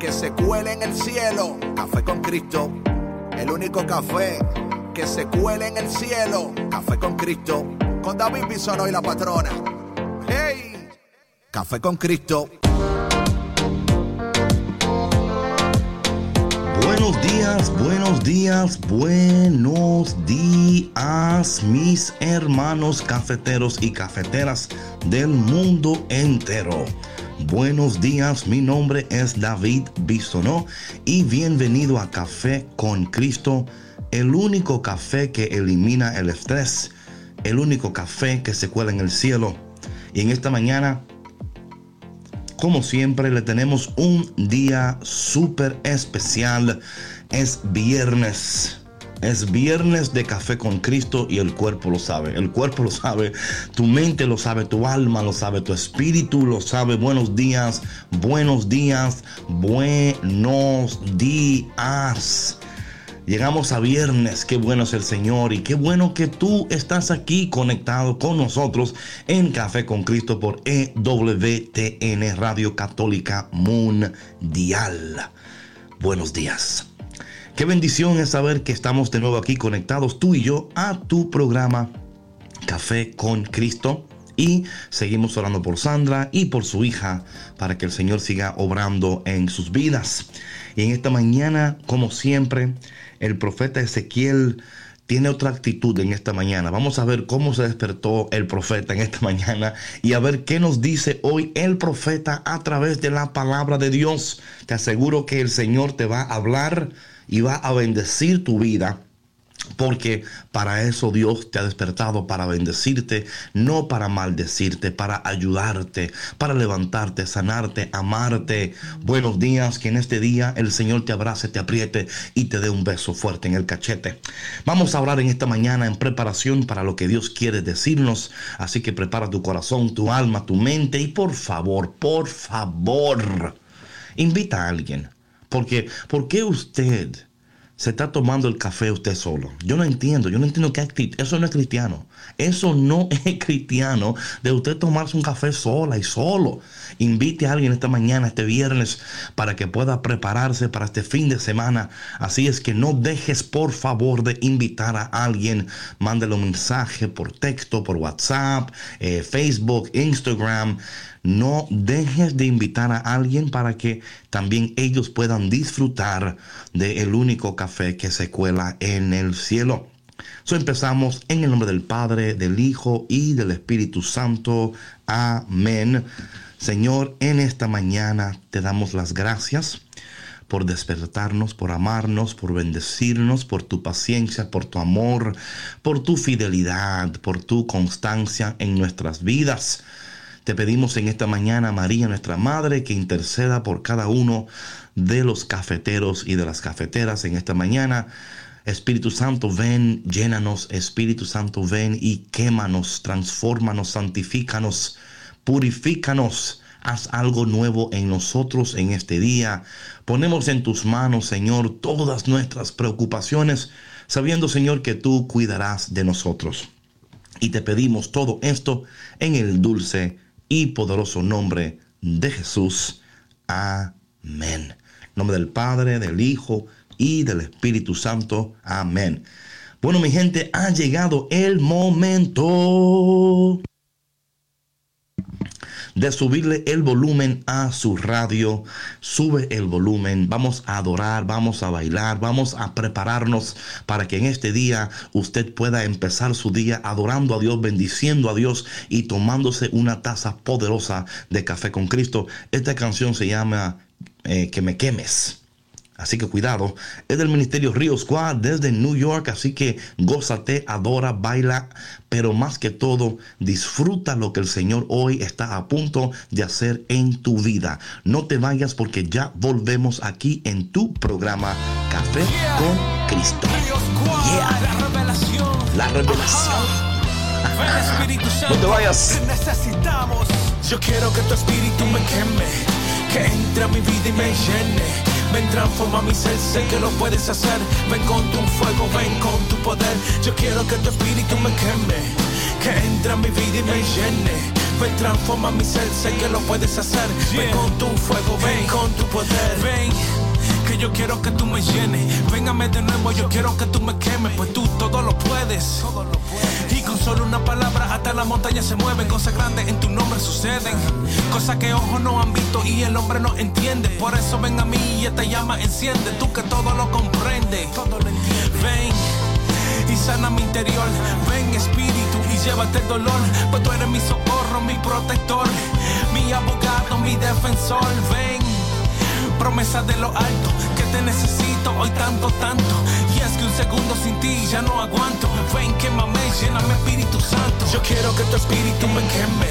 que se cuele en el cielo. Café con Cristo, el único café que se cuele en el cielo. Café con Cristo, con David Bisono y la patrona. ¡Hey! Café con Cristo. Buenos días, buenos días, buenos días, mis hermanos cafeteros y cafeteras del mundo entero. Buenos días, mi nombre es David Bisonó y bienvenido a Café con Cristo, el único café que elimina el estrés, el único café que se cuela en el cielo. Y en esta mañana, como siempre, le tenemos un día súper especial. Es viernes. Es viernes de café con Cristo y el cuerpo lo sabe. El cuerpo lo sabe, tu mente lo sabe, tu alma lo sabe, tu espíritu lo sabe. Buenos días, buenos días, buenos días. Llegamos a viernes, qué bueno es el Señor y qué bueno que tú estás aquí conectado con nosotros en Café con Cristo por EWTN Radio Católica Mundial. Buenos días. Qué bendición es saber que estamos de nuevo aquí conectados tú y yo a tu programa Café con Cristo. Y seguimos orando por Sandra y por su hija para que el Señor siga obrando en sus vidas. Y en esta mañana, como siempre, el profeta Ezequiel tiene otra actitud en esta mañana. Vamos a ver cómo se despertó el profeta en esta mañana y a ver qué nos dice hoy el profeta a través de la palabra de Dios. Te aseguro que el Señor te va a hablar y va a bendecir tu vida. Porque para eso Dios te ha despertado, para bendecirte, no para maldecirte, para ayudarte, para levantarte, sanarte, amarte. Buenos días, que en este día el Señor te abrace, te apriete y te dé un beso fuerte en el cachete. Vamos a hablar en esta mañana en preparación para lo que Dios quiere decirnos. Así que prepara tu corazón, tu alma, tu mente y por favor, por favor, invita a alguien porque, ¿por qué usted se está tomando el café usted solo? Yo no entiendo, yo no entiendo qué eso no es cristiano. Eso no es cristiano de usted tomarse un café sola y solo. Invite a alguien esta mañana, este viernes, para que pueda prepararse para este fin de semana. Así es que no dejes por favor de invitar a alguien. Mándele un mensaje por texto, por WhatsApp, eh, Facebook, Instagram. No dejes de invitar a alguien para que también ellos puedan disfrutar del único café que se cuela en el cielo. So empezamos en el nombre del Padre, del Hijo y del Espíritu Santo. Amén. Señor, en esta mañana te damos las gracias por despertarnos, por amarnos, por bendecirnos, por tu paciencia, por tu amor, por tu fidelidad, por tu constancia en nuestras vidas. Te pedimos en esta mañana, María, nuestra Madre, que interceda por cada uno de los cafeteros y de las cafeteras en esta mañana. Espíritu Santo, ven, llénanos. Espíritu Santo, ven y quémanos, transfórmanos, santifícanos, purifícanos. Haz algo nuevo en nosotros en este día. Ponemos en tus manos, Señor, todas nuestras preocupaciones, sabiendo, Señor, que tú cuidarás de nosotros. Y te pedimos todo esto en el dulce y poderoso nombre de Jesús. Amén. nombre del Padre, del Hijo y del Espíritu Santo. Amén. Bueno, mi gente, ha llegado el momento de subirle el volumen a su radio. Sube el volumen, vamos a adorar, vamos a bailar, vamos a prepararnos para que en este día usted pueda empezar su día adorando a Dios, bendiciendo a Dios y tomándose una taza poderosa de café con Cristo. Esta canción se llama eh, Que me quemes. Así que cuidado. Es del Ministerio Río Squad desde New York. Así que gózate, adora, baila. Pero más que todo, disfruta lo que el Señor hoy está a punto de hacer en tu vida. No te vayas porque ya volvemos aquí en tu programa Café con Cristo. La revelación. La revelación. No te vayas. Necesitamos. Yo quiero que tu espíritu me queme. Que entre a mi vida y me llene. Ven, transforma mi ser, sé que lo puedes hacer. Ven con tu fuego, ven con tu poder. Yo quiero que tu espíritu me queme. Que entre a mi vida y me llene. Ven, transforma mi ser, sé que lo puedes hacer. Ven con tu fuego, ven con tu poder. Ven que yo quiero que tú me llenes. Véngame de nuevo, yo quiero que tú me quemes, pues tú todo lo puedes. Y con solo una palabra hasta la montaña se mueven, cosas grandes en tu nombre suceden, cosas que ojos no han visto y el hombre no entiende. Por eso ven a mí y esta llama enciende, tú que todo lo comprendes. Ven y sana mi interior. Ven espíritu y llévate el dolor, pues tú eres mi socorro, mi protector, mi abogado, mi defensor. Ven promesa de lo alto, que te necesito hoy tanto, tanto. Es que un segundo sin ti ya no aguanto. Ven, quémame, lléname Espíritu Santo. Yo quiero que tu espíritu me queme,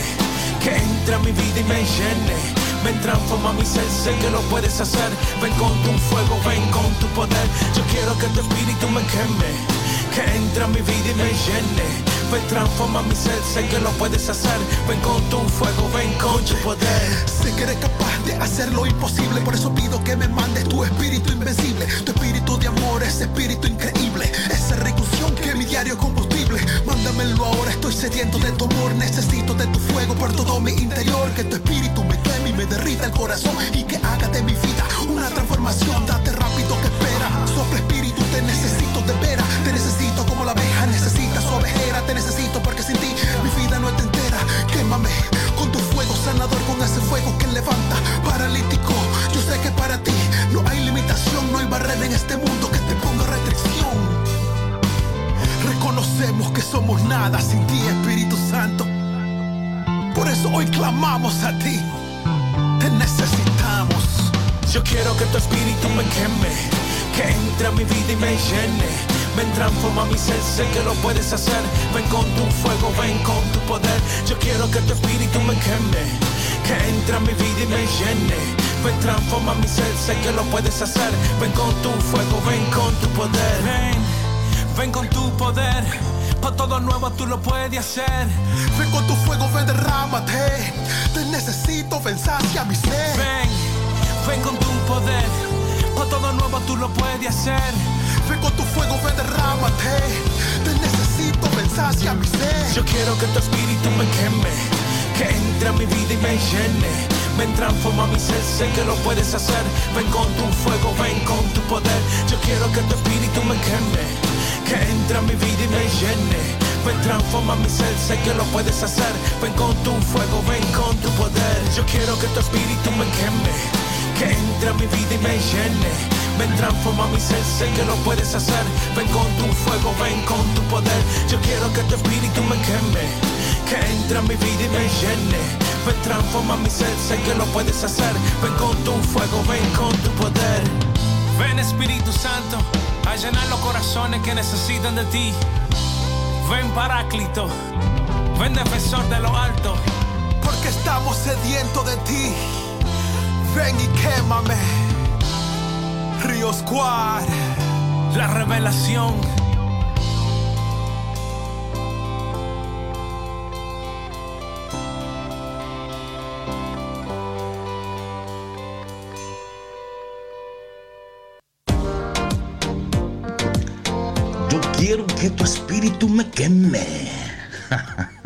que entre a mi vida y me llene. Ven, transforma mi ser, sé que lo puedes hacer. Ven con tu fuego, ven con tu poder. Yo quiero que tu espíritu me queme, que entre a mi vida y me llene. Ven, transforma mi ser, sé que lo puedes hacer. Ven con tu fuego, ven con tu poder. Sé que eres capaz de hacer lo imposible, por eso pido que me mandes tu espíritu invencible, tu espíritu de amor, ese espíritu increíble, esa recusión que es mi diario combustible. Mándamelo ahora, estoy sediento de tu amor, necesito de tu fuego por todo mi interior, que tu espíritu me queme y me derrita el corazón y que haga de mi vida una transformación. Date rápido que espera, sopla espíritu, te necesito de veras, te necesito Ven, transforma mi ser, sé que lo puedes hacer. Ven con tu fuego, ven con tu poder. Yo quiero que tu espíritu me queme, que entre a mi vida y me llene. Ven, transforma mi ser, sé que lo puedes hacer. Ven con tu fuego, ven con tu poder. Ven, ven con tu poder. Pa' todo nuevo tú lo puedes hacer. Ven con tu fuego, ven, derrámate. Te necesito, ven, sacia mi ser. Ven, ven con tu poder. Pa' todo nuevo tú lo puedes hacer. Con tu fuego, ven, derrámate. Te necesito, ven, sacia mi ser. Yo quiero que tu espíritu me queme, que entre a mi vida y me llene. Ven, transforma mi ser, sé que lo puedes hacer. Ven con tu fuego, ven con tu poder. Yo quiero que tu espíritu me queme, que entre a mi vida y me llene. Ven, transforma mi ser, sé que lo puedes hacer. Ven con tu fuego, ven con tu poder. Yo quiero que tu espíritu me queme, que entre a mi vida y me llene. Ven, transforma mi ser, sé que lo puedes hacer. Ven con tu fuego, ven con tu poder. Yo quiero que tu espíritu me queme, que entre a mi vida y me llene. Ven, transforma mi ser, sé que lo puedes hacer. Ven con tu fuego, ven con tu poder. Ven Espíritu Santo, a llenar los corazones que necesitan de ti. Ven Paráclito, ven defensor de lo alto. Porque estamos sedientos de ti. Ven y quémame. Río Squad. La revelación. Yo quiero que tu espíritu me queme.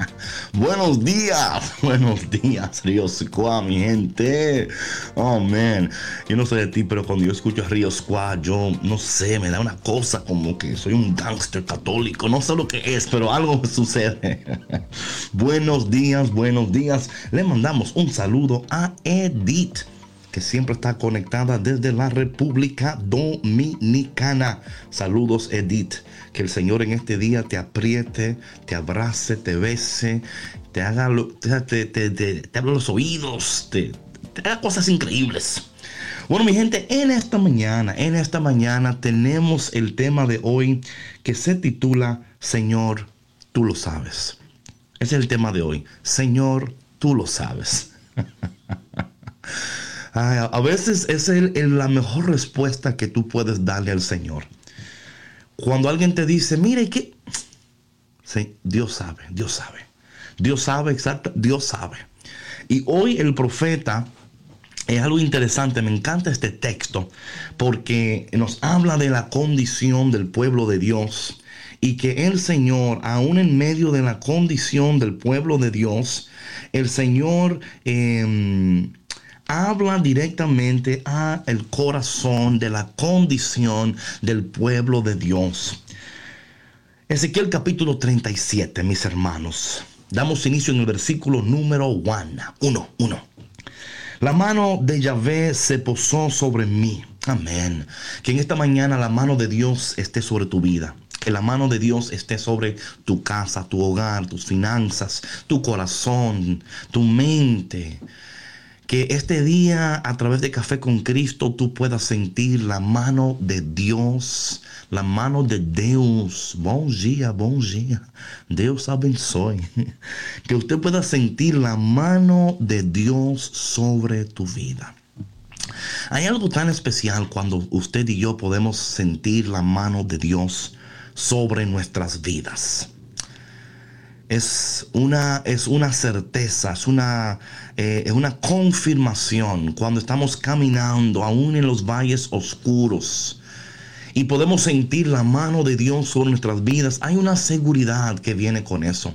buenos días, buenos días, Río Squad, mi gente. Oh, man. Yo no sé de ti, pero cuando yo escucho a Río Squad, yo no sé, me da una cosa como que soy un gángster católico. No sé lo que es, pero algo me sucede. buenos días, buenos días. Le mandamos un saludo a Edith que siempre está conectada desde la República Dominicana. Saludos, Edith. Que el Señor en este día te apriete, te abrace, te bese, te haga, te, te, te, te- abra los oídos, te, haga cosas increíbles. Bueno, mi gente, en esta mañana, en esta mañana tenemos el tema de hoy que se titula Señor, tú lo sabes. Es el tema de hoy. Señor, tú lo sabes. a veces es la mejor respuesta que tú puedes darle al Señor. Cuando alguien te dice, mire, ¿qué? Sí, Dios sabe, Dios sabe. Dios sabe exacto, Dios sabe. Y hoy el profeta es algo interesante, me encanta este texto porque nos habla de la condición del pueblo de Dios y que el Señor, aún en medio de la condición del pueblo de Dios, el Señor em, habla directamente a el corazón de la condición del pueblo de Dios. Ezequiel capítulo 37, mis hermanos. Damos inicio en el versículo número 1. 1, 1. La mano de Yahvé se posó sobre mí. Amén. Que en esta mañana la mano de Dios esté sobre tu vida. Que la mano de Dios esté sobre tu casa, tu hogar, tus finanzas, tu corazón, tu mente. Que este día a través de Café con Cristo tú puedas sentir la mano de Dios la mano de Dios. Bom dia, bom dia. Dios abençoe. Que usted pueda sentir la mano de Dios sobre tu vida. Hay algo tan especial cuando usted y yo podemos sentir la mano de Dios sobre nuestras vidas. Es una, es una certeza, es una, eh, es una confirmación cuando estamos caminando aún en los valles oscuros y podemos sentir la mano de Dios sobre nuestras vidas, hay una seguridad que viene con eso.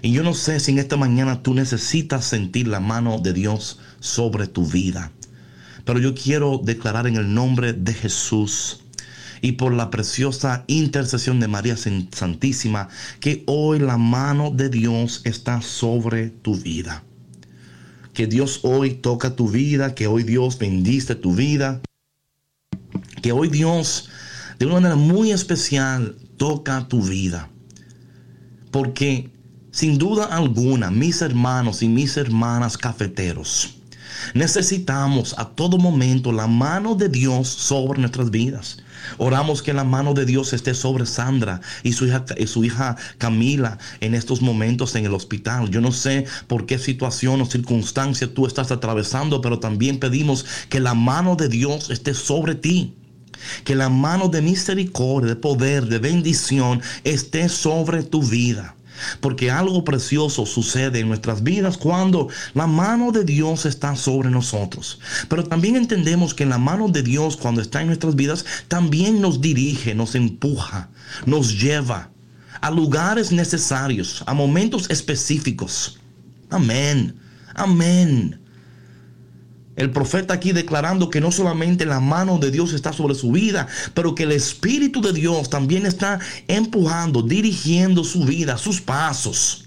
Y yo no sé si en esta mañana tú necesitas sentir la mano de Dios sobre tu vida. Pero yo quiero declarar en el nombre de Jesús y por la preciosa intercesión de María Santísima que hoy la mano de Dios está sobre tu vida. Que Dios hoy toca tu vida, que hoy Dios bendice tu vida, que hoy Dios de una manera muy especial toca tu vida. Porque sin duda alguna, mis hermanos y mis hermanas cafeteros, necesitamos a todo momento la mano de Dios sobre nuestras vidas. Oramos que la mano de Dios esté sobre Sandra y su hija, y su hija Camila en estos momentos en el hospital. Yo no sé por qué situación o circunstancia tú estás atravesando, pero también pedimos que la mano de Dios esté sobre ti. Que la mano de misericordia, de poder, de bendición esté sobre tu vida. Porque algo precioso sucede en nuestras vidas cuando la mano de Dios está sobre nosotros. Pero también entendemos que la mano de Dios cuando está en nuestras vidas también nos dirige, nos empuja, nos lleva a lugares necesarios, a momentos específicos. Amén. Amén. El profeta aquí declarando que no solamente la mano de Dios está sobre su vida, pero que el Espíritu de Dios también está empujando, dirigiendo su vida, sus pasos.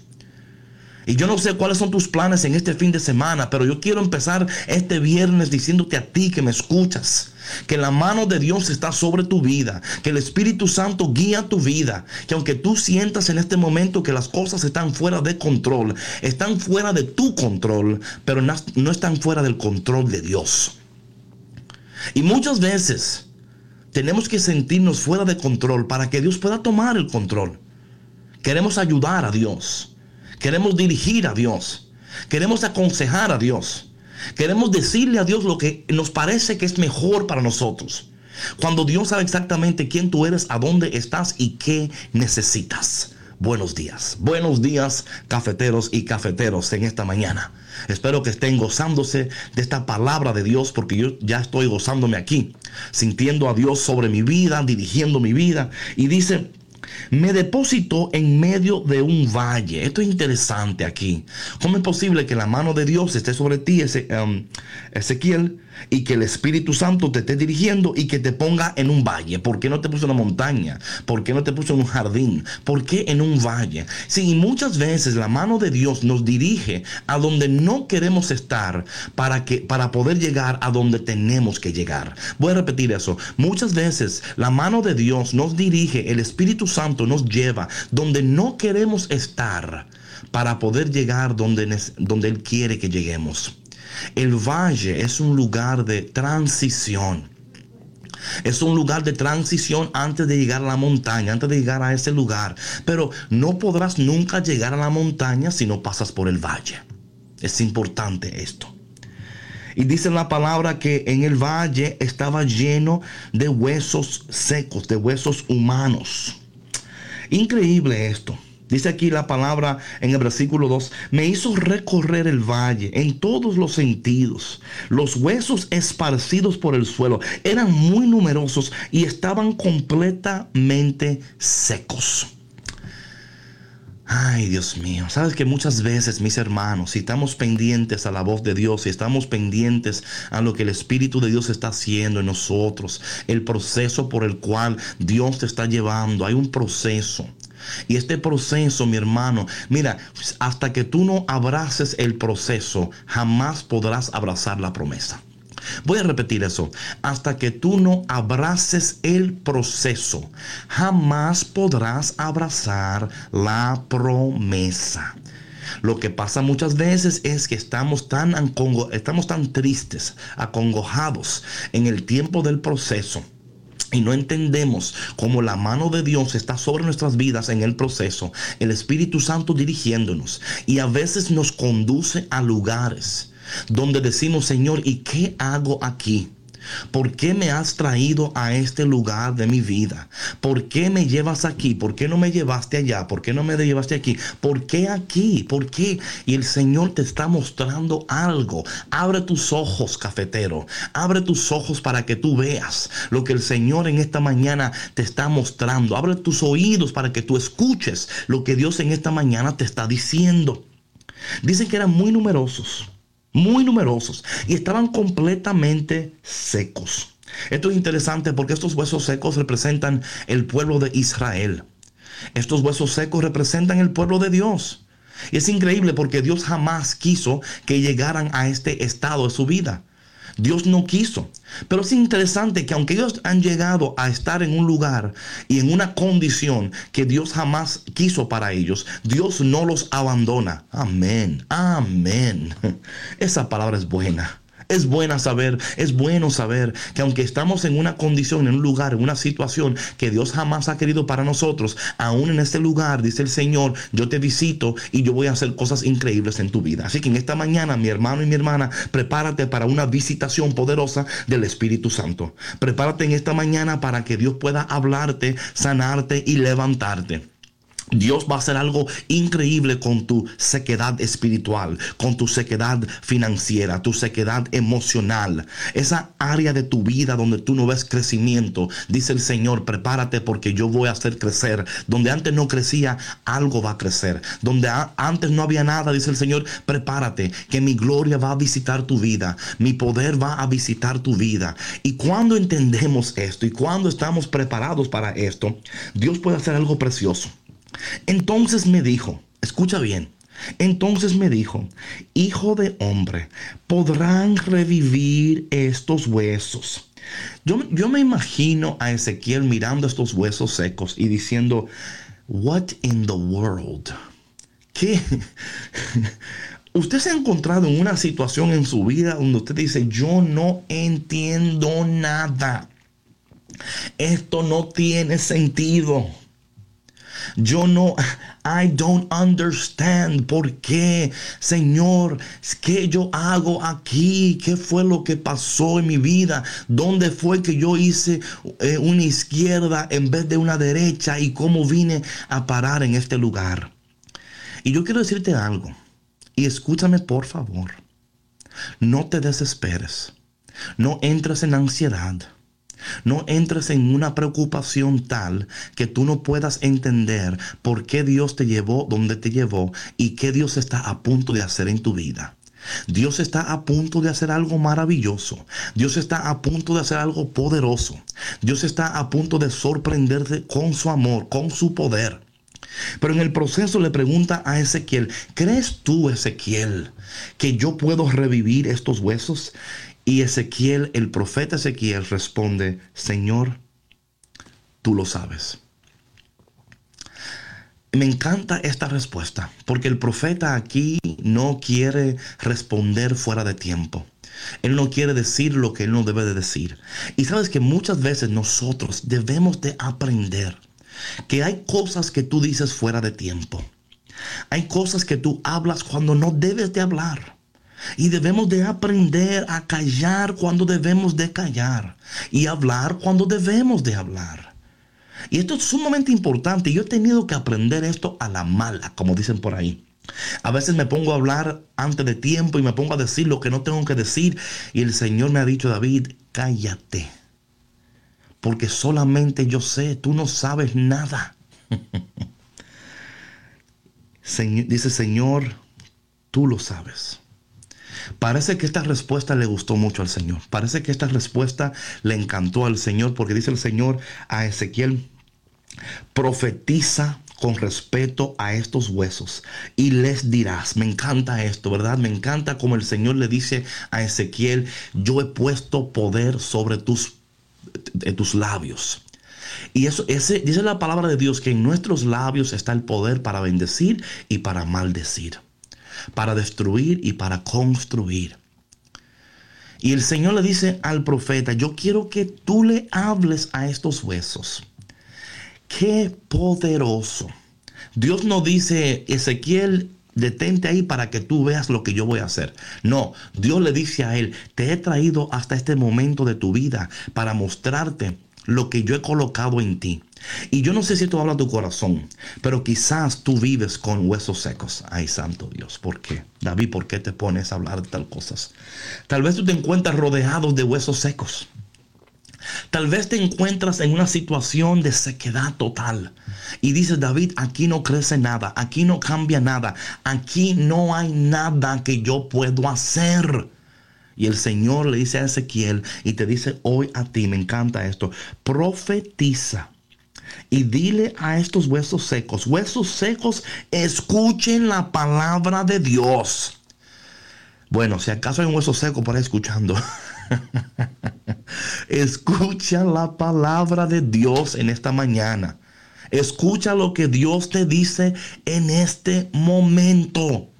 Y yo no sé cuáles son tus planes en este fin de semana, pero yo quiero empezar este viernes diciéndote a ti que me escuchas que la mano de Dios está sobre tu vida, que el Espíritu Santo guía tu vida, que aunque tú sientas en este momento que las cosas están fuera de control, están fuera de tu control, pero no están fuera del control de Dios. Y muchas veces tenemos que sentirnos fuera de control para que Dios pueda tomar el control. Queremos ayudar a Dios. Queremos dirigir a Dios. Queremos aconsejar a Dios. Queremos decirle a Dios lo que nos parece que es mejor para nosotros. Cuando Dios sabe exactamente quién tú eres, a dónde estás y qué necesitas. Buenos días. Buenos días, cafeteros y cafeteros en esta mañana. Espero que estén gozándose de esta palabra de Dios porque yo ya estoy gozándome aquí, sintiendo a Dios sobre mi vida, dirigiendo mi vida. Y dice, me depositó en medio de un valle. Esto es interesante aquí. ¿Cómo es posible que la mano de Dios esté sobre ti, um, Ezequiel? Y que el Espíritu Santo te esté dirigiendo y que te ponga en un valle. ¿Por qué no te puso en una montaña? ¿Por qué no te puso en un jardín? ¿Por qué en un valle? Sí, muchas veces la mano de Dios nos dirige a donde no queremos estar para, que, para poder llegar a donde tenemos que llegar. Voy a repetir eso. Muchas veces la mano de Dios nos dirige, el Espíritu Santo nos lleva donde no queremos estar para poder llegar donde, donde Él quiere que lleguemos. El valle es un lugar de transición. Es un lugar de transición antes de llegar a la montaña, antes de llegar a ese lugar. Pero no podrás nunca llegar a la montaña si no pasas por el valle. Es importante esto. Y dice la palabra que en el valle estaba lleno de huesos secos, de huesos humanos. Increíble esto. Dice aquí la palabra en el versículo 2, me hizo recorrer el valle en todos los sentidos. Los huesos esparcidos por el suelo eran muy numerosos y estaban completamente secos. Ay, Dios mío, sabes que muchas veces, mis hermanos, si estamos pendientes a la voz de Dios, si estamos pendientes a lo que el Espíritu de Dios está haciendo en nosotros, el proceso por el cual Dios te está llevando, hay un proceso. Y este proceso, mi hermano, mira, hasta que tú no abraces el proceso, jamás podrás abrazar la promesa. Voy a repetir eso. Hasta que tú no abraces el proceso, jamás podrás abrazar la promesa. Lo que pasa muchas veces es que estamos tan, estamos tan tristes, acongojados en el tiempo del proceso y no entendemos cómo la mano de Dios está sobre nuestras vidas en el proceso, el Espíritu Santo dirigiéndonos y a veces nos conduce a lugares donde decimos, Señor, ¿y qué hago aquí? ¿Por qué me has traído a este lugar de mi vida? ¿Por qué me llevas aquí? ¿Por qué no me llevaste allá? ¿Por qué no me llevaste aquí? ¿Por qué aquí? ¿Por qué? Y el Señor te está mostrando algo. Abre tus ojos, cafetero. Abre tus ojos para que tú veas lo que el Señor en esta mañana te está mostrando. Abre tus oídos para que tú escuches lo que Dios en esta mañana te está diciendo. Dicen que eran muy numerosos muy numerosos y estaban completamente secos. Esto es interesante porque estos huesos secos representan el pueblo de Israel. Estos huesos secos representan el pueblo de Dios. Y es increíble porque Dios jamás quiso que llegaran a este estado de su vida. Dios no quiso. Pero es interesante que aunque ellos han llegado a estar en un lugar y en una condición que Dios jamás quiso para ellos, Dios no los abandona. Amén. Amén. Esa palabra es buena. Es buena saber, es bueno saber que aunque estamos en una condición, en un lugar, en una situación que Dios jamás ha querido para nosotros, aún en este lugar, dice el Señor, yo te visito y yo voy a hacer cosas increíbles en tu vida. Así que en esta mañana, mi hermano y mi hermana, prepárate para una visitación poderosa del Espíritu Santo. Prepárate en esta mañana para que Dios pueda hablarte, sanarte y levantarte. Dios va a hacer algo increíble con tu sequedad espiritual, con tu sequedad financiera, tu sequedad emocional. Esa área de tu vida donde tú no ves crecimiento. Dice el Señor, prepárate porque yo voy a hacer crecer. Donde antes no crecía, algo va a crecer. Donde antes no había nada, dice el Señor, prepárate que mi gloria va a visitar tu vida. Mi poder va a visitar tu vida. Y cuando entendemos esto y cuando estamos preparados para esto, Dios puede hacer algo precioso. Entonces me dijo, escucha bien, entonces me dijo, hijo de hombre, ¿podrán revivir estos huesos? Yo, yo, me imagino a Ezequiel mirando estos huesos secos y diciendo, what in the world? ¿Qué? Usted se ha encontrado en una situación en su vida donde usted dice, yo no entiendo nada. Esto no tiene sentido. Yo no, I don't understand por qué, Señor, ¿qué yo hago aquí? ¿Qué fue lo que pasó en mi vida? ¿Dónde fue que yo hice eh, una izquierda en vez de una derecha? ¿Y cómo vine a parar en este lugar? Y yo quiero decirte algo, y escúchame por favor, no te desesperes, no entres en ansiedad. No entres en una preocupación tal que tú no puedas entender por qué Dios te llevó donde te llevó y qué Dios está a punto de hacer en tu vida. Dios está a punto de hacer algo maravilloso. Dios está a punto de hacer algo poderoso. Dios está a punto de sorprenderte con su amor, con su poder. Pero en el proceso le pregunta a Ezequiel, ¿crees tú, Ezequiel, que yo puedo revivir estos huesos? Y Ezequiel, el profeta Ezequiel responde, Señor, tú lo sabes. Me encanta esta respuesta, porque el profeta aquí no quiere responder fuera de tiempo. Él no quiere decir lo que él no debe de decir. Y sabes que muchas veces nosotros debemos de aprender que hay cosas que tú dices fuera de tiempo. Hay cosas que tú hablas cuando no debes de hablar. Y debemos de aprender a callar cuando debemos de callar. Y hablar cuando debemos de hablar. Y esto es sumamente importante. Yo he tenido que aprender esto a la mala, como dicen por ahí. A veces me pongo a hablar antes de tiempo y me pongo a decir lo que no tengo que decir. Y el Señor me ha dicho, David, cállate. Porque solamente yo sé, tú no sabes nada. dice Señor, tú lo sabes. Parece que esta respuesta le gustó mucho al Señor. Parece que esta respuesta le encantó al Señor porque dice el Señor a Ezequiel, profetiza con respeto a estos huesos y les dirás, me encanta esto, ¿verdad? Me encanta como el Señor le dice a Ezequiel, yo he puesto poder sobre tus, tus labios. Y eso, ese, dice la palabra de Dios que en nuestros labios está el poder para bendecir y para maldecir, para destruir y para construir. Y el Señor le dice al profeta, yo quiero que tú le hables a estos huesos. Qué poderoso. Dios no dice, Ezequiel, detente ahí para que tú veas lo que yo voy a hacer. No, Dios le dice a él, te he traído hasta este momento de tu vida para mostrarte lo que yo he colocado en ti. Y yo no sé si esto habla tu corazón, pero quizás tú vives con huesos secos. Ay, santo Dios, ¿por qué? David, ¿por qué te pones a hablar de tal cosas? Tal vez tú te encuentras rodeado de huesos secos. Tal vez te encuentras en una situación de sequedad total. Y dices, David, aquí no crece nada, aquí no cambia nada, aquí no hay nada que yo puedo hacer. Y el Señor le dice a Ezequiel y te dice hoy a ti, me encanta esto, profetiza. Y dile a estos huesos secos, huesos secos, escuchen la palabra de Dios. Bueno, si acaso hay un hueso seco por ahí escuchando. Escucha la palabra de Dios en esta mañana. Escucha lo que Dios te dice en este momento.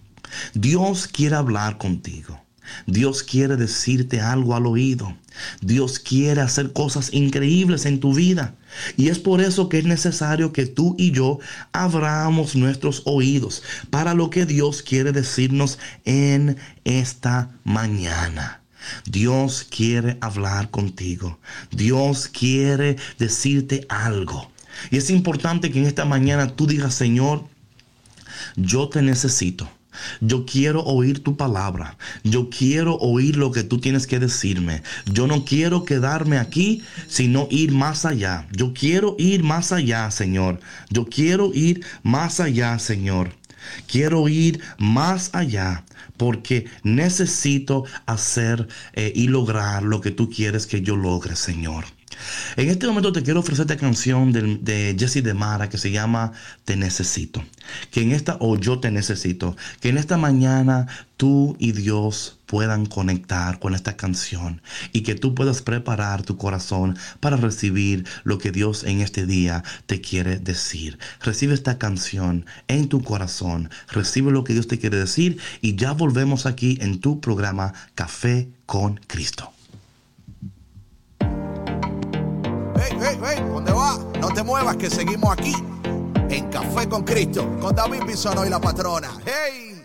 Dios quiere hablar contigo. Dios quiere decirte algo al oído. Dios quiere hacer cosas increíbles en tu vida. Y es por eso que es necesario que tú y yo abramos nuestros oídos para lo que Dios quiere decirnos en esta mañana. Dios quiere hablar contigo. Dios quiere decirte algo. Y es importante que en esta mañana tú digas, Señor, yo te necesito. Yo quiero oír tu palabra. Yo quiero oír lo que tú tienes que decirme. Yo no quiero quedarme aquí, sino ir más allá. Yo quiero ir más allá, Señor. Yo quiero ir más allá, Señor. Quiero ir más allá porque necesito hacer eh, y lograr lo que tú quieres que yo logre, Señor. En este momento te quiero ofrecer esta canción de, Jesse de Mara que se llama Te Necesito. Que en esta, o Yo Te Necesito, que en esta mañana tú y Dios puedan conectar con esta canción y que tú puedas preparar tu corazón para recibir lo que Dios en este día te quiere decir. Recibe esta canción en tu corazón, recibe lo que Dios te quiere decir y ya volvemos aquí en tu programa Café con Cristo. ¿Dónde va? No te muevas que seguimos aquí en Café con Cristo, con David Bisono y la patrona. ¡Hey!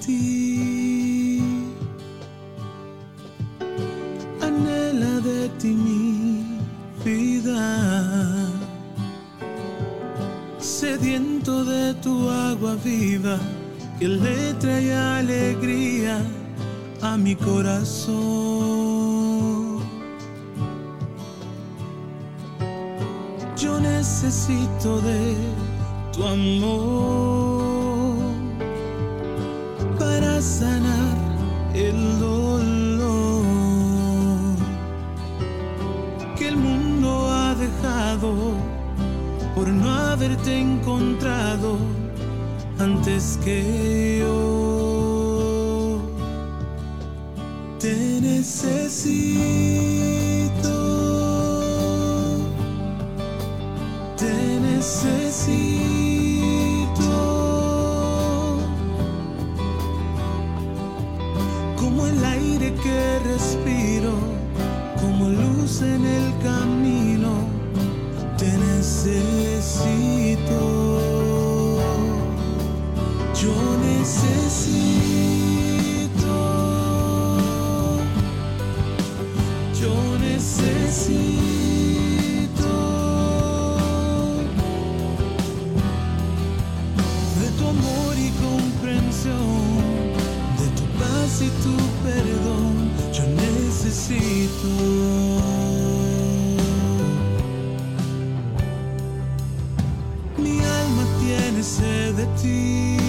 De ti. ti mi vida, sediento de tu agua viva que le trae alegría a mi corazón. Yo necesito de tu amor que yo. Te necesito, te necesito. Como el aire que respiro, como luz en el camino, te necesito. Yo necesito, yo necesito de tu amor y comprensión, de tu paz y tu perdón. Yo necesito. Mi alma tiene sed de ti.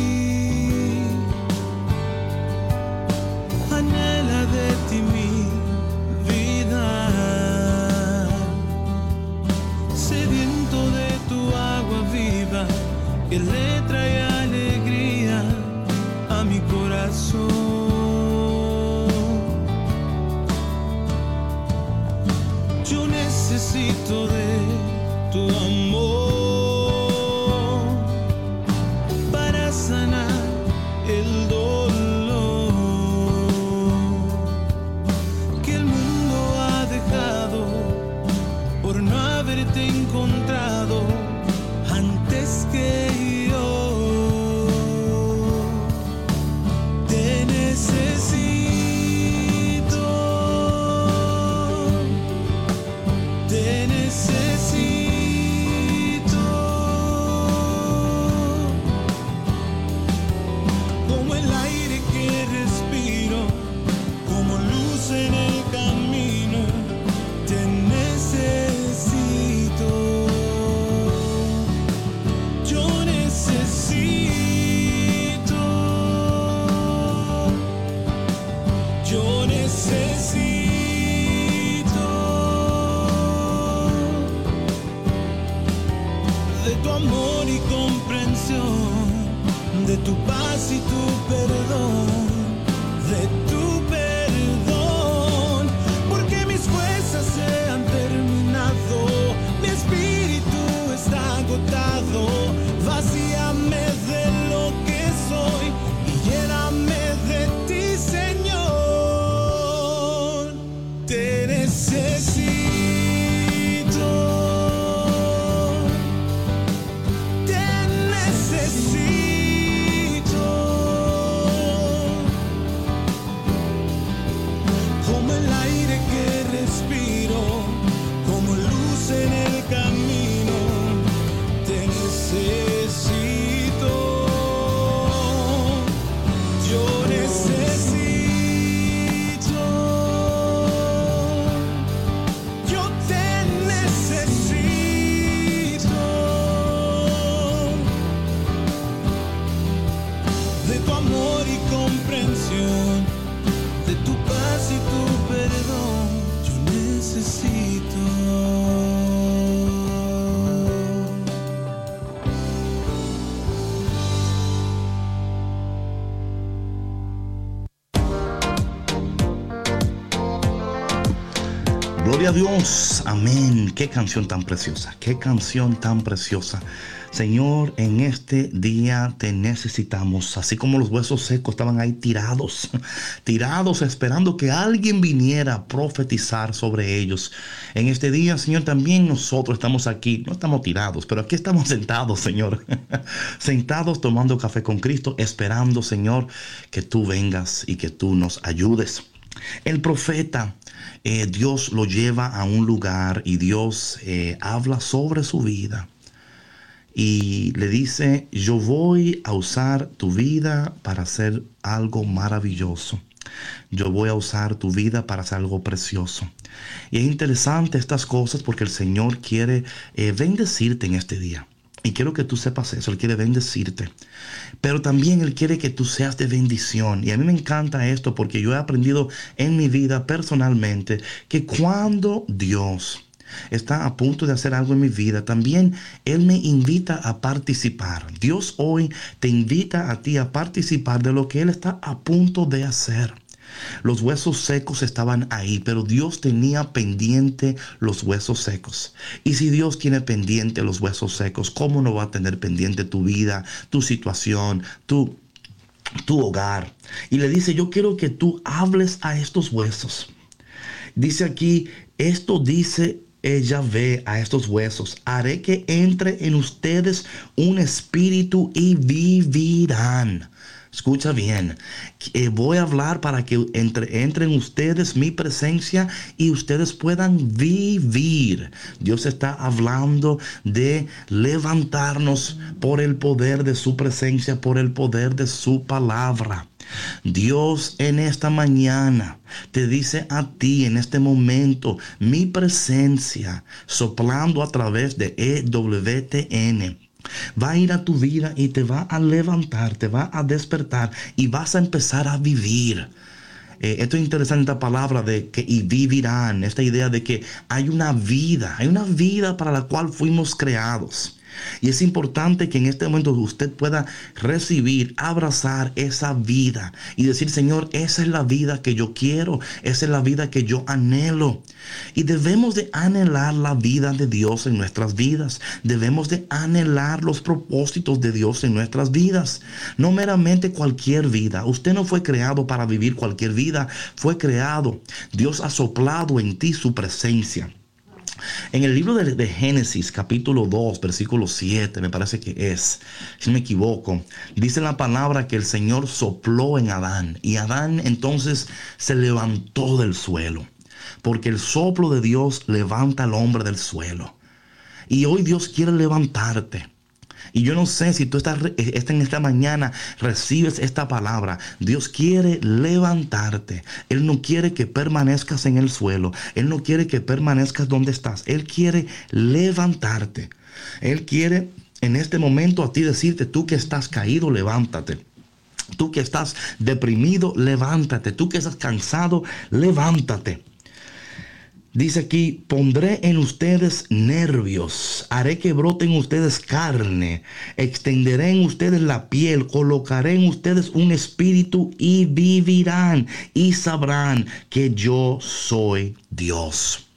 Gloria a Dios, amén. Qué canción tan preciosa, qué canción tan preciosa. Señor, en este día te necesitamos, así como los huesos secos estaban ahí tirados, tirados esperando que alguien viniera a profetizar sobre ellos. En este día, Señor, también nosotros estamos aquí, no estamos tirados, pero aquí estamos sentados, Señor, sentados tomando café con Cristo, esperando, Señor, que tú vengas y que tú nos ayudes. El profeta, eh, Dios lo lleva a un lugar y Dios eh, habla sobre su vida. Y le dice, yo voy a usar tu vida para hacer algo maravilloso. Yo voy a usar tu vida para hacer algo precioso. Y es interesante estas cosas porque el Señor quiere eh, bendecirte en este día. Y quiero que tú sepas eso, Él quiere bendecirte. Pero también Él quiere que tú seas de bendición. Y a mí me encanta esto porque yo he aprendido en mi vida personalmente que cuando Dios está a punto de hacer algo en mi vida, también Él me invita a participar. Dios hoy te invita a ti a participar de lo que Él está a punto de hacer. Los huesos secos estaban ahí, pero Dios tenía pendiente los huesos secos. Y si Dios tiene pendiente los huesos secos, ¿cómo no va a tener pendiente tu vida, tu situación, tu, tu hogar? Y le dice, yo quiero que tú hables a estos huesos. Dice aquí, esto dice ella ve a estos huesos, haré que entre en ustedes un espíritu y vivirán. Escucha bien, eh, voy a hablar para que entre, entre en ustedes mi presencia y ustedes puedan vivir. Dios está hablando de levantarnos por el poder de su presencia, por el poder de su palabra. Dios en esta mañana te dice a ti en este momento mi presencia soplando a través de EWTN Va a ir a tu vida y te va a levantar, te va a despertar y vas a empezar a vivir. Eh, esto es interesante palabra de que y vivirán, esta idea de que hay una vida, hay una vida para la cual fuimos creados. Y es importante que en este momento usted pueda recibir, abrazar esa vida y decir, Señor, esa es la vida que yo quiero, esa es la vida que yo anhelo. Y debemos de anhelar la vida de Dios en nuestras vidas. Debemos de anhelar los propósitos de Dios en nuestras vidas. No meramente cualquier vida. Usted no fue creado para vivir cualquier vida. Fue creado. Dios ha soplado en ti su presencia. En el libro de, Génesis, capítulo 2, versículo 7, me parece que es, si no me equivoco, dice la palabra que el Señor sopló en Adán y Adán entonces se levantó del suelo, porque el soplo de Dios levanta al hombre del suelo. Y hoy Dios quiere levantarte. Y yo no sé si tú estás, eh, en esta mañana, recibes esta palabra. Dios quiere levantarte. Él no quiere que permanezcas en el suelo. Él no quiere que permanezcas donde estás. Él quiere levantarte. Él quiere en este momento a ti decirte, tú que estás caído, levántate. Tú que estás deprimido, levántate. Tú que estás cansado, levántate. Dice aquí, pondré en ustedes nervios, haré que broten ustedes carne, extenderé en ustedes la piel, colocaré en ustedes un espíritu y vivirán y sabrán que yo soy Dios.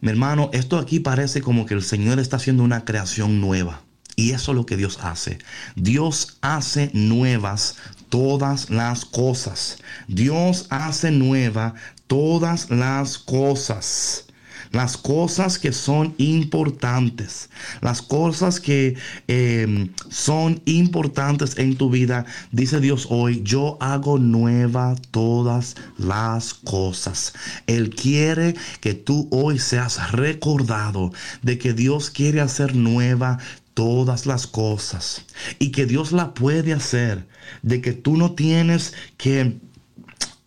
Mi hermano, esto aquí parece como que el Señor está haciendo una creación nueva. Y eso es lo que Dios hace. Dios hace nuevas todas las cosas. Dios hace nueva todas las cosas. Las cosas que son importantes, las cosas que em, son importantes en tu vida, dice Dios hoy, yo hago nueva todas las cosas. Él quiere que tú hoy seas recordado de que Dios quiere hacer nueva todas las cosas y que Dios la puede hacer, de que tú no tienes que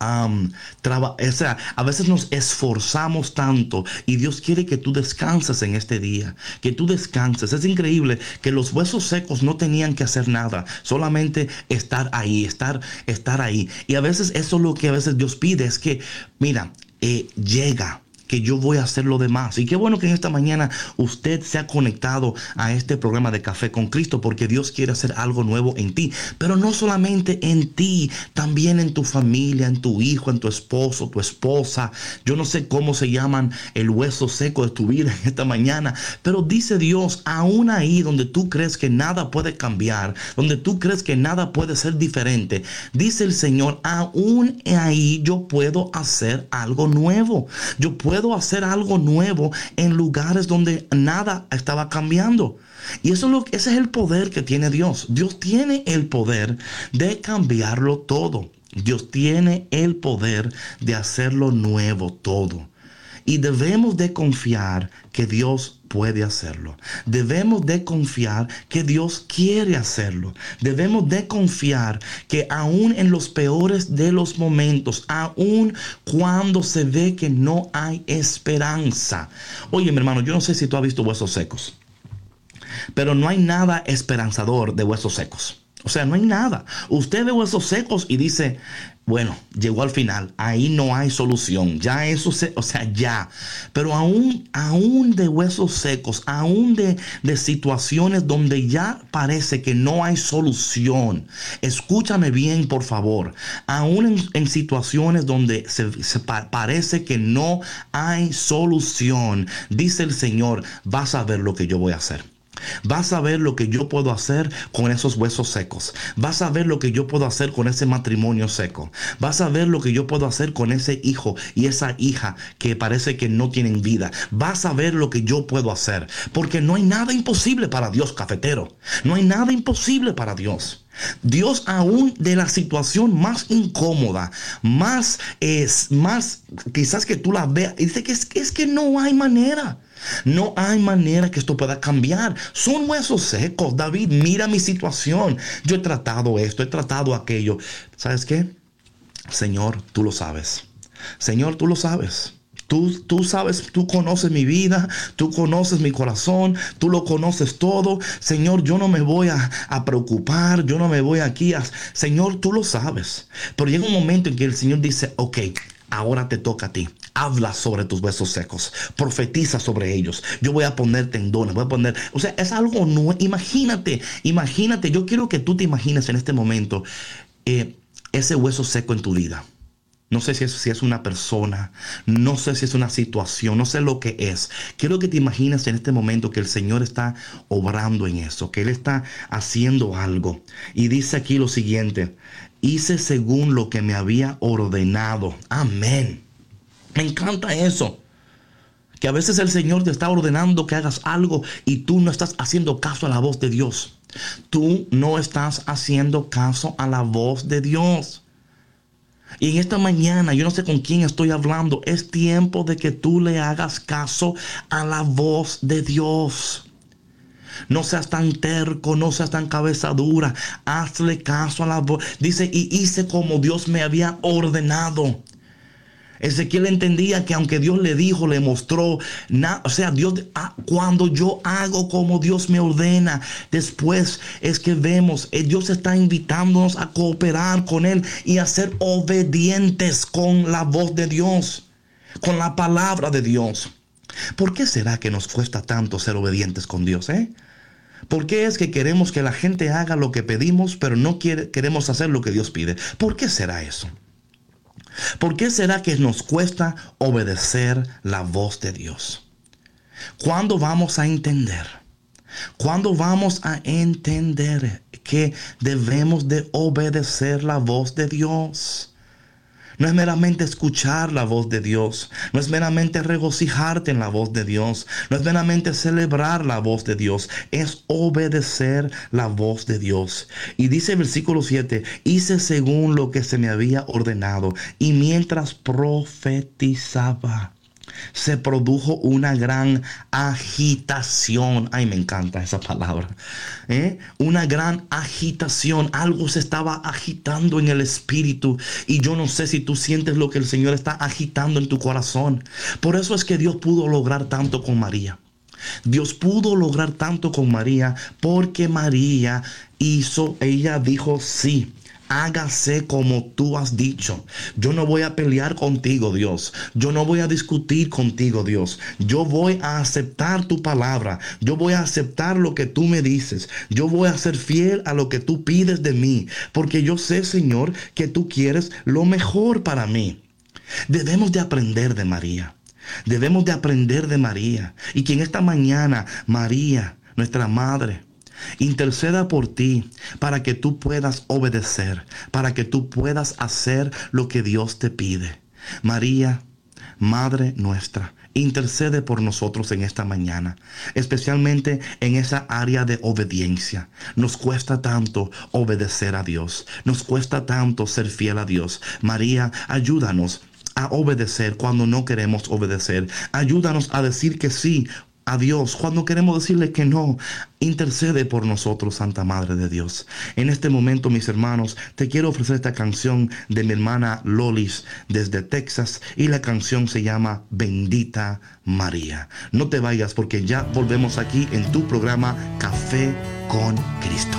o sea, a veces nos esforzamos tanto y Dios quiere que tú descanses en este día, que tú descanses. Es increíble que los huesos secos no tenían que hacer nada, solamente estar ahí, estar, estar ahí. Y a veces eso es lo que a veces Dios pide, es que, mira, eh, llega que yo voy a hacer lo demás. Y qué bueno que en esta mañana usted se ha conectado a este programa de Café con Cristo, porque Dios quiere hacer algo nuevo en ti. Pero no solamente en ti, también en tu familia, en tu hijo, en tu esposo, tu esposa. Yo no sé cómo se llaman el hueso seco de tu vida en esta mañana, pero dice Dios, aún ahí donde tú crees que nada puede cambiar, donde tú crees que nada puede ser diferente, dice el Señor, aún ahí yo puedo hacer algo nuevo. Yo puedo hacer algo nuevo en lugares donde nada estaba cambiando. Y eso es lo, ese es el poder que tiene Dios. Dios tiene el poder de cambiarlo todo. Dios tiene el poder de hacerlo nuevo todo. Y debemos de confiar que Dios puede hacerlo. Debemos de confiar que Dios quiere hacerlo. Debemos de confiar que aún en los peores de los momentos, aún cuando se ve que no hay esperanza. Oye, mi hermano, yo no sé si tú has visto huesos secos, pero no hay nada esperanzador de huesos secos. O sea, no hay nada. Usted ve huesos secos y dice, bueno, llegó al final, ahí no hay solución, ya eso se, o sea, ya. Pero aún, aún de huesos secos, aún de, de situaciones donde ya parece que no hay solución, escúchame bien, por favor, aún en, situaciones donde parece que no hay solución, dice el Señor, vas a ver lo que yo voy a hacer. Vas a ver lo que yo puedo hacer con esos huesos secos. Vas a ver lo que yo puedo hacer con ese matrimonio seco. Vas a ver lo que yo puedo hacer con ese hijo y esa hija que parece que no tienen vida. Vas a ver lo que yo puedo hacer. Porque no hay nada imposible para Dios, cafetero. No hay nada imposible para Dios. Dios aún de la situación más incómoda, más es más quizás que tú la veas, dice que es, es que no hay manera. No hay manera que esto pueda cambiar. Son huesos secos. David, mira mi situación. Yo he tratado esto, he tratado aquello. ¿Sabes qué? Señor, tú lo sabes. Señor, tú lo sabes. Tú, tú, sabes, tú conoces mi vida, tú conoces mi corazón, tú lo conoces todo. Señor, yo no me voy a, a, preocupar, yo no me voy aquí a... Señor, tú lo sabes. Pero llega un momento en que el Señor dice, ok, ahora te toca a ti. Habla sobre tus huesos secos, profetiza sobre ellos. Yo voy a poner tendones, voy a poner, o sea, es algo nuevo. Imagínate, imagínate, yo quiero que tú te imagines en este momento eh, ese hueso seco en tu vida. No sé si es, si es una persona, no sé si es una situación, no sé lo que es. Quiero que te imagines en este momento que el Señor está obrando en eso, que Él está haciendo algo. Y dice aquí lo siguiente, hice según lo que me había ordenado. Amén. Me encanta eso. Que a veces el Señor te está ordenando que hagas algo y tú no estás haciendo caso a la voz de Dios. Tú no estás haciendo caso a la voz de Dios. Y en esta mañana, yo no sé con quién estoy hablando, es tiempo de que tú le hagas caso a la voz de Dios. No seas tan terco, no seas tan cabezadura. Hazle caso a la voz. Dice, y hice como Dios me había ordenado. Ezequiel entendía que aunque Dios le dijo, le mostró, o sea, Dios, ah, cuando yo hago como Dios me ordena, después es que vemos, eh, Dios está invitándonos a cooperar con Él y a ser obedientes con la voz de Dios, con la palabra de Dios. ¿Por qué será que nos cuesta tanto ser obedientes con Dios? Eh? ¿Por qué es que queremos que la gente haga lo que pedimos, pero no queremos hacer lo que Dios pide? ¿Por qué será eso? ¿Por qué será que nos cuesta obedecer la voz de Dios? ¿Cuándo vamos a entender? ¿Cuándo vamos a entender que debemos de obedecer la voz de Dios? No es meramente escuchar la voz de Dios. No es meramente regocijarte en la voz de Dios. No es meramente celebrar la voz de Dios. Es obedecer la voz de Dios. Y dice el versículo 7, hice según lo que se me había ordenado. Y mientras profetizaba se produjo una gran agitación. Ay, me encanta esa palabra. ¿eh? Una gran agitación. Algo se estaba agitando en el espíritu. Y yo no sé si tú sientes lo que el Señor está agitando en tu corazón. Por eso es que Dios pudo lograr tanto con María. Dios pudo lograr tanto con María porque María hizo, ella dijo sí hágase como tú has dicho. Yo no voy a pelear contigo, Dios. Yo no voy a discutir contigo, Dios. Yo voy a aceptar tu palabra. Yo voy a aceptar lo que tú me dices. Yo voy a ser fiel a lo que tú pides de mí. Porque yo sé, Señor, que tú quieres lo mejor para mí. Debemos de aprender de María. Debemos de aprender de María. Y que en esta mañana, María, nuestra madre, interceda por ti para que tú puedas obedecer, para que tú puedas hacer lo que Dios te pide. María, Madre nuestra, intercede por nosotros en esta mañana, especialmente en esa área de obediencia. Nos cuesta tanto obedecer a Dios, nos cuesta tanto ser fiel a Dios. María, ayúdanos a obedecer cuando no queremos obedecer. Ayúdanos a decir que sí a Dios cuando queremos decirle que no. Intercede por nosotros, Santa Madre de Dios. En este momento, mis hermanos, te quiero ofrecer esta canción de mi hermana Lolis desde Texas y la canción se llama Bendita María. No te vayas porque ya volvemos aquí en tu programa Café con Cristo.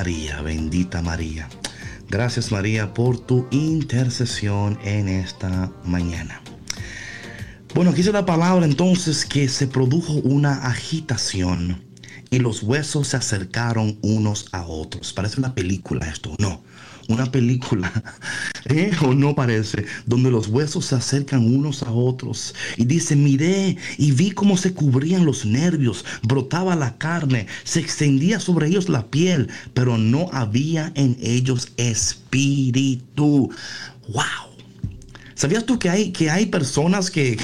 María, bendita María. Gracias María por tu intercesión en esta mañana. Bueno, aquí la palabra entonces que se produjo una agitación y los huesos se acercaron unos a otros. Parece una película esto, no una película, ¿eh? o no parece, donde los huesos se acercan unos a otros. Y dice, miré y vi cómo se cubrían los nervios, brotaba la carne, se extendía sobre ellos la piel, pero no había en ellos espíritu. ¡Wow! ¿Sabías tú que hay, que hay personas que,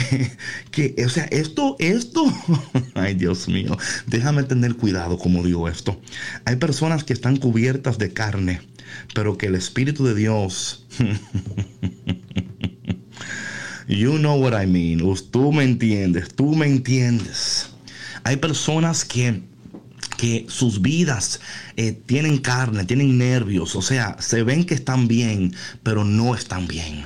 que, o sea, esto, esto, ay Dios mío, déjame tener cuidado como digo esto. Hay personas que están cubiertas de carne, pero que el Espíritu de Dios, you know what I mean, tú me entiendes, tú me entiendes. Hay personas que que sus vidas eh, tienen carne, tienen nervios, o sea, se ven que están bien, pero no están bien.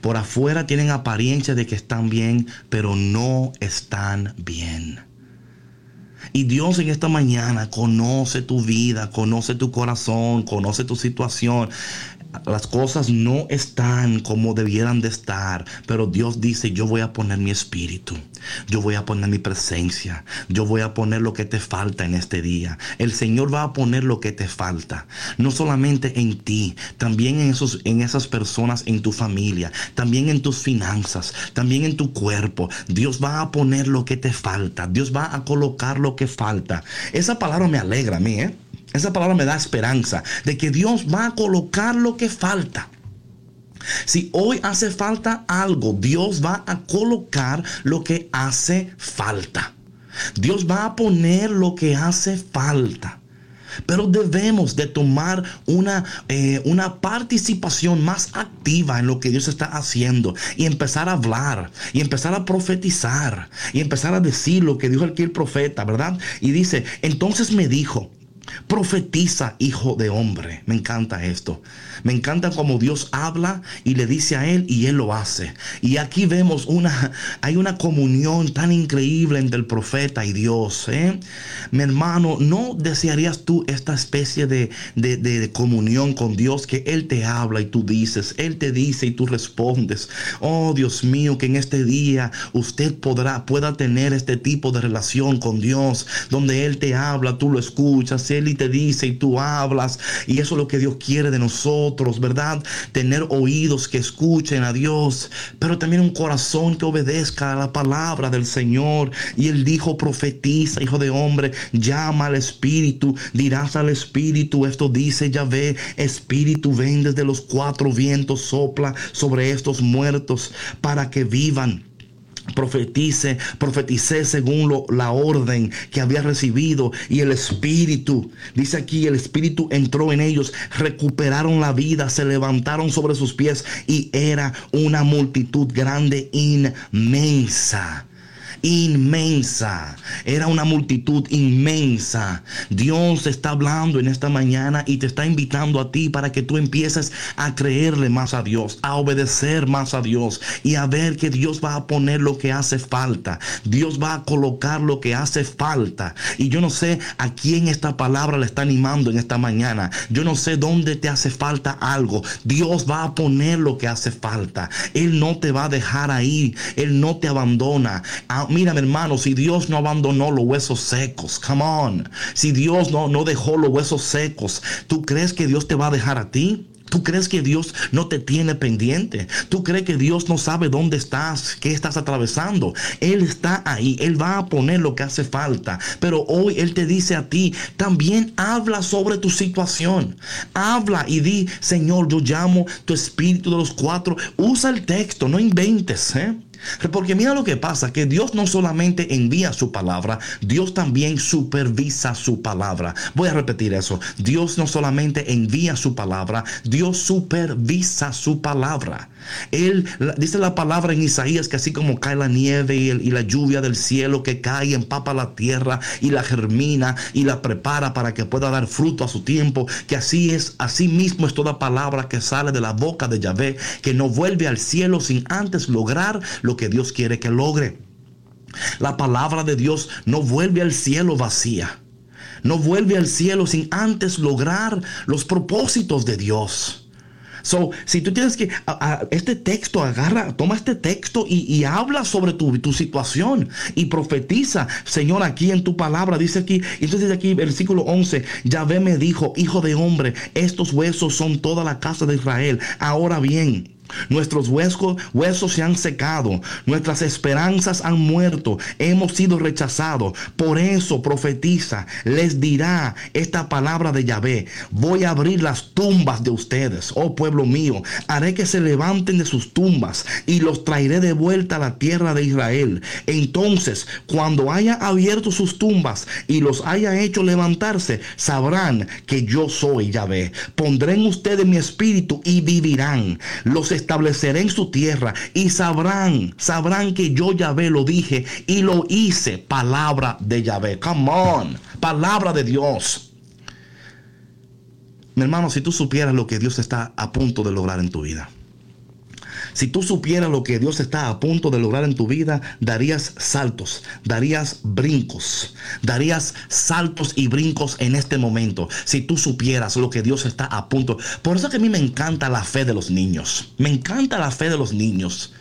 Por afuera tienen apariencia de que están bien, pero no están bien. Y Dios en esta mañana conoce tu vida, conoce tu corazón, conoce tu situación las cosas no están como debieran de estar, pero Dios dice, yo voy a poner mi espíritu, yo voy a poner mi presencia, yo voy a poner lo que te falta en este día. El Señor va a poner lo que te falta, no solamente en ti, también en, esos, en esas personas, en tu familia, también en tus finanzas, también en tu cuerpo. Dios va a poner lo que te falta, Dios va a colocar lo que falta. Esa palabra me alegra a mí, ¿eh? Esa palabra me da esperanza de que Dios va a colocar lo que falta. Si hoy hace falta algo, Dios va a colocar lo que hace falta. Dios va a poner lo que hace falta. Pero debemos de tomar una, eh, una participación más activa en lo que Dios está haciendo y empezar a hablar y empezar a profetizar y empezar a decir lo que dijo aquí el profeta, ¿verdad? Y dice, entonces me dijo, Profetiza, hijo de hombre. Me encanta esto. Me encanta como Dios habla y le dice a él y él lo hace. Y aquí vemos una, hay una comunión tan increíble entre el profeta y Dios. ¿eh? Mi hermano, ¿no desearías tú esta especie de, de, comunión con Dios que Él te habla y tú dices, Él te dice y tú respondes? Oh Dios mío, que en este día usted podrá, pueda tener este tipo de relación con Dios, donde Él te habla, tú lo escuchas, Él y te dice y tú hablas. Y eso es lo que Dios quiere de nosotros ¿verdad? Tener oídos que escuchen a Dios, pero también un corazón que obedezca a la palabra del Señor. Y él dijo, profetiza, hijo de hombre, llama al Espíritu, dirás al Espíritu, esto dice Yahvé, Espíritu ven desde los cuatro vientos, sopla sobre estos muertos para que vivan profetice, profeticé según la orden que había recibido y el espíritu, dice aquí, el espíritu entró en ellos, recuperaron la vida, se levantaron sobre sus pies y era una multitud grande, inmensa inmensa. Era una multitud inmensa. Dios está hablando en esta mañana y te está invitando a ti para que tú empieces a creerle más a Dios, a obedecer más a Dios y a ver que Dios va a poner lo que hace falta. Dios va a colocar lo que hace falta. Y yo no sé a quién esta palabra le está animando en esta mañana. Yo no sé dónde te hace falta algo. Dios va a poner lo que hace falta. Él no te va a dejar ahí. Él no te abandona. Mira, mi hermano, si Dios no abandonó los huesos secos, come on. Si Dios no, no dejó los huesos secos, ¿tú crees que Dios te va a dejar a ti? ¿Tú crees que Dios no te tiene pendiente? ¿Tú crees que Dios no sabe dónde estás, qué estás atravesando? Él está ahí, Él va a poner lo que hace falta. Pero hoy Él te dice a ti, también habla sobre tu situación. Habla y di, Señor, yo llamo tu espíritu de los cuatro. Usa el texto, no inventes. ¿eh? Porque mira lo que pasa, que Dios no solamente envía su palabra, Dios también supervisa su palabra. Voy a repetir eso. Dios no solamente envía su palabra, Dios supervisa su palabra. Él dice la palabra en Isaías que así como cae la nieve y, la lluvia del cielo que cae empapa la tierra y la germina y la prepara para que pueda dar fruto a su tiempo, que así es, así mismo es toda palabra que sale de la boca de Yahvé, que no vuelve al cielo sin antes lograr lo que Dios quiere que logre. La palabra de Dios no vuelve al cielo vacía. No vuelve al cielo sin antes lograr los propósitos de Dios. So, si tú tienes que, este texto, agarra, toma este texto y, habla sobre tu, tu, situación y profetiza, Señor, aquí en tu palabra, dice aquí, entonces aquí, versículo 11, Yahvé me dijo, hijo de hombre, estos huesos son toda la casa de Israel. Ahora bien, Nuestros huesos, huesos se han secado, nuestras esperanzas han muerto, hemos sido rechazados. Por eso profetiza, les dirá esta palabra de Yahvé. Voy a abrir las tumbas de ustedes, oh pueblo mío. Haré que se levanten de sus tumbas y los traeré de vuelta a la tierra de Israel. Entonces, cuando haya abierto sus tumbas y los haya hecho levantarse, sabrán que yo soy Yahvé. Pondré en ustedes mi espíritu y vivirán. Los estableceré en su tierra y sabrán, sabrán que yo Yahvé lo dije y lo hice. Palabra de Yahvé. Come on. Palabra de Dios. Mi hermano, si tú supieras lo que Dios está a punto de lograr en tu vida. Si tú supieras lo que Dios está a punto de lograr en tu vida, darías saltos, darías brincos, darías saltos y brincos en este momento. Si tú supieras lo que Dios está a punto. Por eso que a mí me encanta la fe de los niños. Me encanta la fe de los niños.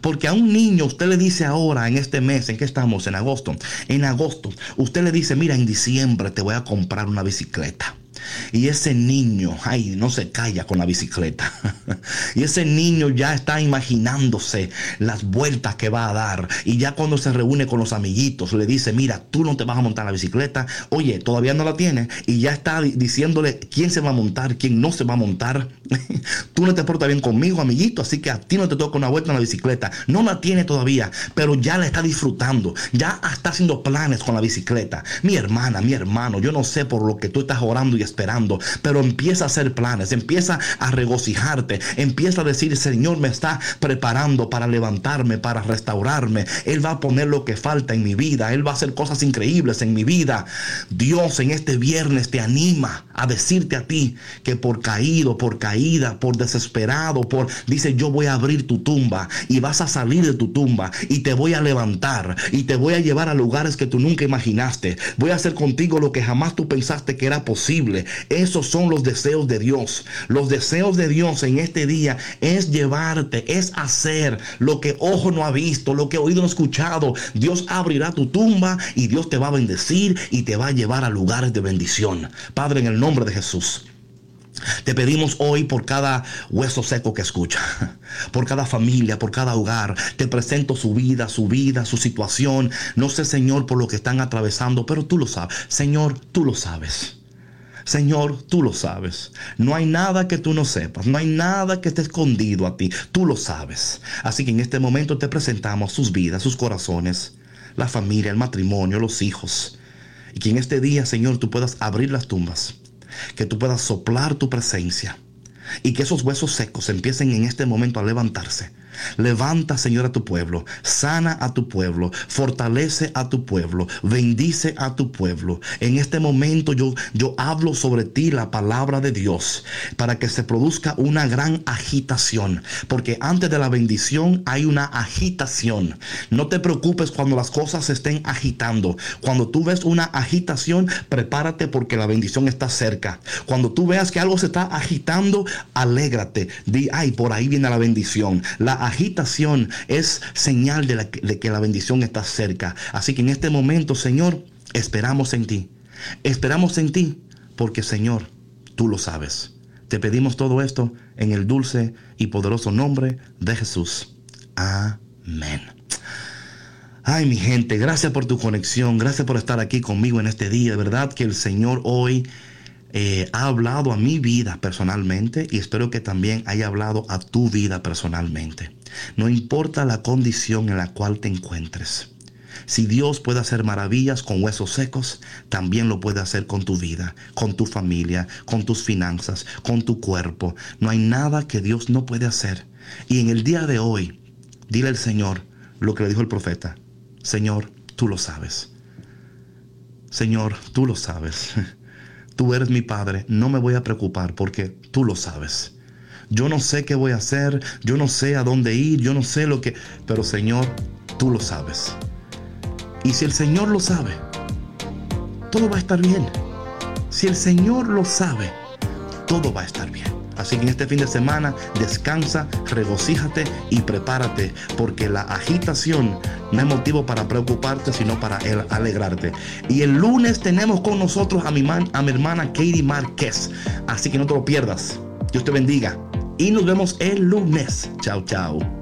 Porque a un niño usted le dice ahora, en este mes, ¿en qué estamos? En agosto. En agosto, usted le dice, mira, en diciembre te voy a comprar una bicicleta. Y ese niño, ay, no se calla con la bicicleta. y ese niño ya está imaginándose las vueltas que va a dar. Y ya cuando se reúne con los amiguitos, le dice, mira, tú no te vas a montar la bicicleta. Oye, todavía no la tiene. Y ya está diciéndole quién se va a montar, quién no se va a montar. tú no te portas bien conmigo, amiguito. Así que a ti no te toca una vuelta en la bicicleta. No la tiene todavía, pero ya la está disfrutando. Ya está haciendo planes con la bicicleta. Mi hermana, mi hermano, yo no sé por lo que tú estás orando y esperando, pero empieza a hacer planes, empieza a regocijarte, empieza a decir, Señor me está preparando para levantarme, para restaurarme. Él va a poner lo que falta en mi vida, Él va a hacer cosas increíbles en mi vida. Dios en este viernes te anima a decirte a ti que por caído, por caída, por desesperado, por, dice, yo voy a abrir tu tumba y vas a salir de tu tumba y te voy a levantar y te voy a llevar a lugares que tú nunca imaginaste. Voy a hacer contigo lo que jamás tú pensaste que era posible. Esos son los deseos de Dios. Los deseos de Dios en este día es llevarte, es hacer lo que ojo no ha visto, lo que oído no ha escuchado. Dios abrirá tu tumba y Dios te va a bendecir y te va a llevar a lugares de bendición. Padre, en el nombre de Jesús. Te pedimos hoy por cada hueso seco que escucha, por cada familia, por cada hogar. Te presento su vida, su vida, su situación. No sé, Señor, por lo que están atravesando, pero tú lo sabes. Señor, tú lo sabes. Señor, tú lo sabes. No hay nada que tú no sepas. No hay nada que esté escondido a ti. Tú lo sabes. Así que en este momento te presentamos sus vidas, sus corazones, la familia, el matrimonio, los hijos. Y que en este día, Señor, tú puedas abrir las tumbas. Que tú puedas soplar tu presencia. Y que esos huesos secos empiecen en este momento a levantarse Levanta, Señor, a tu pueblo, sana a tu pueblo, fortalece a tu pueblo, bendice a tu pueblo. En este momento yo, yo hablo sobre ti la palabra de Dios para que se produzca una gran agitación, porque antes de la bendición hay una agitación. No te preocupes cuando las cosas se estén agitando. Cuando tú ves una agitación, prepárate porque la bendición está cerca. Cuando tú veas que algo se está agitando, alégrate. Di, ay, por ahí viene la bendición. La agitación es señal de, que la bendición está cerca. Así que en este momento, Señor, esperamos en ti. Esperamos en ti porque, Señor, tú lo sabes. Te pedimos todo esto en el dulce y poderoso nombre de Jesús. Amén. Ay, mi gente, gracias por tu conexión, gracias por estar aquí conmigo en este día. De verdad que el Señor hoy eh, ha hablado a mi vida personalmente y espero que también haya hablado a tu vida personalmente. No importa la condición en la cual te encuentres. Si Dios puede hacer maravillas con huesos secos, también lo puede hacer con tu vida, con tu familia, con tus finanzas, con tu cuerpo. No hay nada que Dios no puede hacer. Y en el día de hoy, dile al Señor lo que le dijo el profeta. Señor, tú lo sabes. Señor, tú lo sabes. tú eres mi Padre, no me voy a preocupar porque tú lo sabes. Yo no sé qué voy a hacer, yo no sé a dónde ir, yo no sé lo que... Pero Señor, tú lo sabes. Y si el Señor lo sabe, todo va a estar bien. Si el Señor lo sabe, todo va a estar bien. Así que en este fin de semana descansa, regocíjate y prepárate, porque la agitación no es motivo para preocuparte, sino para alegrarte. Y el lunes tenemos con nosotros a mi, a mi hermana Katie Márquez. Así que no te lo pierdas. Dios te bendiga. Y nos vemos el lunes. Chao, chao.